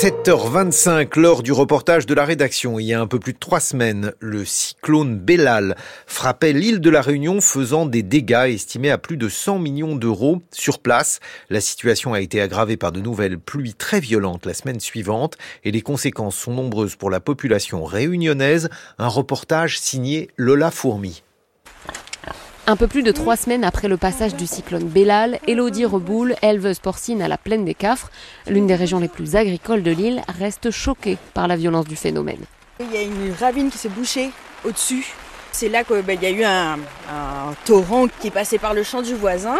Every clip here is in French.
7h25, lors du reportage de la rédaction, il y a un peu plus de trois semaines, le cyclone Bellal frappait l'île de la Réunion, faisant des dégâts estimés à plus de 100 millions d'euros sur place. La situation a été aggravée par de nouvelles pluies très violentes la semaine suivante et les conséquences sont nombreuses pour la population réunionnaise. Un reportage signé Lola Fourmi. Un peu plus de trois semaines après le passage du cyclone Bellal, Elodie Reboul, éleveuse porcine à la plaine des Cafres, l'une des régions les plus agricoles de l'île, reste choquée par la violence du phénomène. Il y a une ravine qui s'est bouchée au-dessus c'est là qu'il ben, y a eu un, torrent qui est passé par le champ du voisin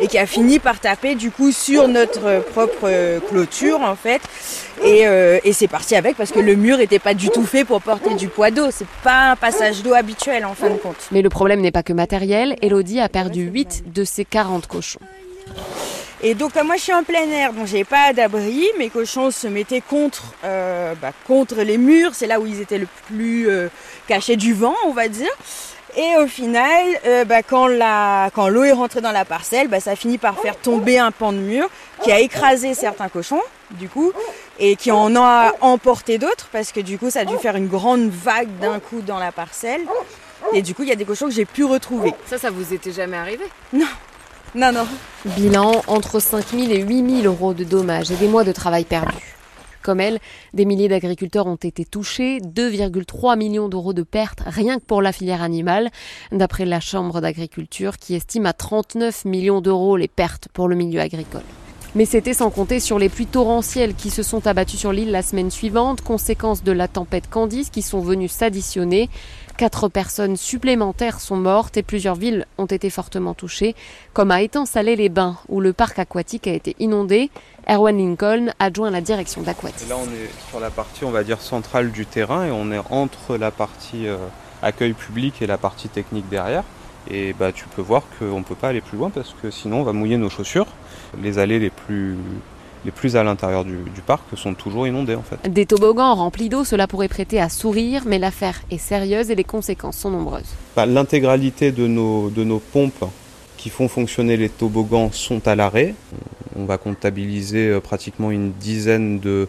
et qui a fini par taper du coup sur notre propre clôture en fait. Et, euh, c'est parti avec parce que le mur n'était pas du tout fait pour porter du poids d'eau. C'est pas un passage d'eau habituel en fin de compte. Mais le problème n'est pas que matériel. Elodie a perdu 8 de ses 40 cochons. Et donc moi je suis en plein air, donc j'ai pas d'abri, mes cochons se mettaient contre, euh, bah, contre les murs, c'est là où ils étaient le plus euh, cachés du vent, on va dire. Et au final, euh, bah, quand l'eau est rentrée dans la parcelle, bah, ça a fini par faire tomber un pan de mur qui a écrasé certains cochons, du coup, et qui en a emporté d'autres, parce que du coup ça a dû faire une grande vague d'un coup dans la parcelle. Et du coup, il y a des cochons que j'ai pu retrouver. Ça, ça vous était jamais arrivé? Non, non, non. Bilan entre 5 000 et 8 000 euros de dommages et des mois de travail perdus. Comme elle, des milliers d'agriculteurs ont été touchés, 2,3 millions d'euros de pertes rien que pour la filière animale, d'après la Chambre d'agriculture qui estime à 39 millions d'euros les pertes pour le milieu agricole. Mais c'était sans compter sur les pluies torrentielles qui se sont abattues sur l'île la semaine suivante, conséquence de la tempête Candice qui sont venues s'additionner. Quatre personnes supplémentaires sont mortes et plusieurs villes ont été fortement touchées, comme à Étang-Salé-les-Bains, où le parc aquatique a été inondé. Erwan Lincoln, adjoint la direction d'Aquatis. Là, on est sur la partie, on va dire, centrale du terrain et on est entre la partie euh, accueil public et la partie technique derrière. Et bah, tu peux voir qu'on ne peut pas aller plus loin parce que sinon on va mouiller nos chaussures. Les allées les plus, les plus à l'intérieur du, parc sont toujours inondées en fait. Des toboggans remplis d'eau, cela pourrait prêter à sourire, mais l'affaire est sérieuse et les conséquences sont nombreuses. Bah, l'intégralité de nos, de nos pompes qui font fonctionner les toboggans sont à l'arrêt. On va comptabiliser euh, pratiquement une dizaine de,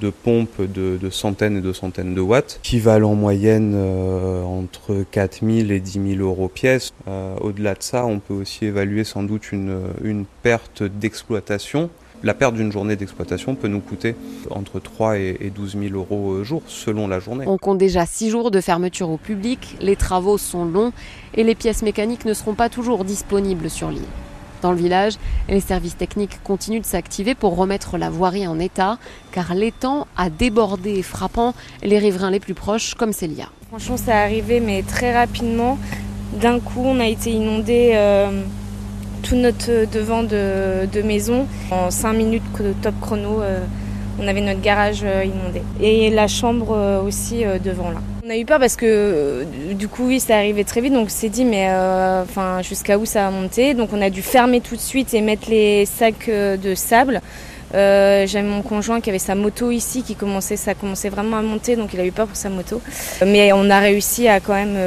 de pompes de, centaines et de centaines de watts, qui valent en moyenne euh, entre 4000 et 10 000 euros pièce. Euh, au-delà de ça, on peut aussi évaluer sans doute une, perte d'exploitation. La perte d'une journée d'exploitation peut nous coûter entre 3 et 12 000 euros jour, selon la journée. On compte déjà 6 jours de fermeture au public, les travaux sont longs et les pièces mécaniques ne seront pas toujours disponibles sur l'île. Dans le village, les services techniques continuent de s'activer pour remettre la voirie en état, car l'étang a débordé, frappant les riverains les plus proches, comme Célia. Franchement, ça arrivé, mais très rapidement. D'un coup, on a été inondé euh, tout notre devant de, maison. En 5 minutes de top chrono, euh, on avait notre garage euh, inondé. Et la chambre aussi devant là. On a eu peur parce que euh, du coup oui ça arrivait très vite. Donc on s'est dit mais euh, enfin jusqu'à où ça va monter donc on a dû fermer tout de suite et mettre les sacs euh, de sable. J'avais mon conjoint qui avait sa moto ici qui commençait ça commençait vraiment à monter. Donc il a eu peur pour sa moto. Mais on a réussi à quand même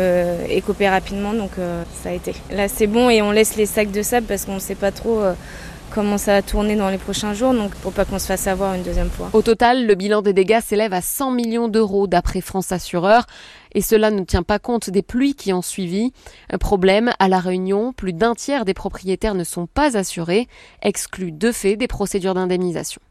écoper rapidement. Donc ça a été. Là c'est bon et on laisse les sacs de sable parce qu'on ne sait pas trop comment ça va tourner dans les prochains jours, donc pour pas qu'on se fasse avoir une deuxième fois. Au total, le bilan des dégâts s'élève à 100 millions d'euros d'après France Assureur, et cela ne tient pas compte des pluies qui ont suivi. Un problème, à La Réunion, plus d'un tiers des propriétaires ne sont pas assurés, exclus de fait des procédures d'indemnisation.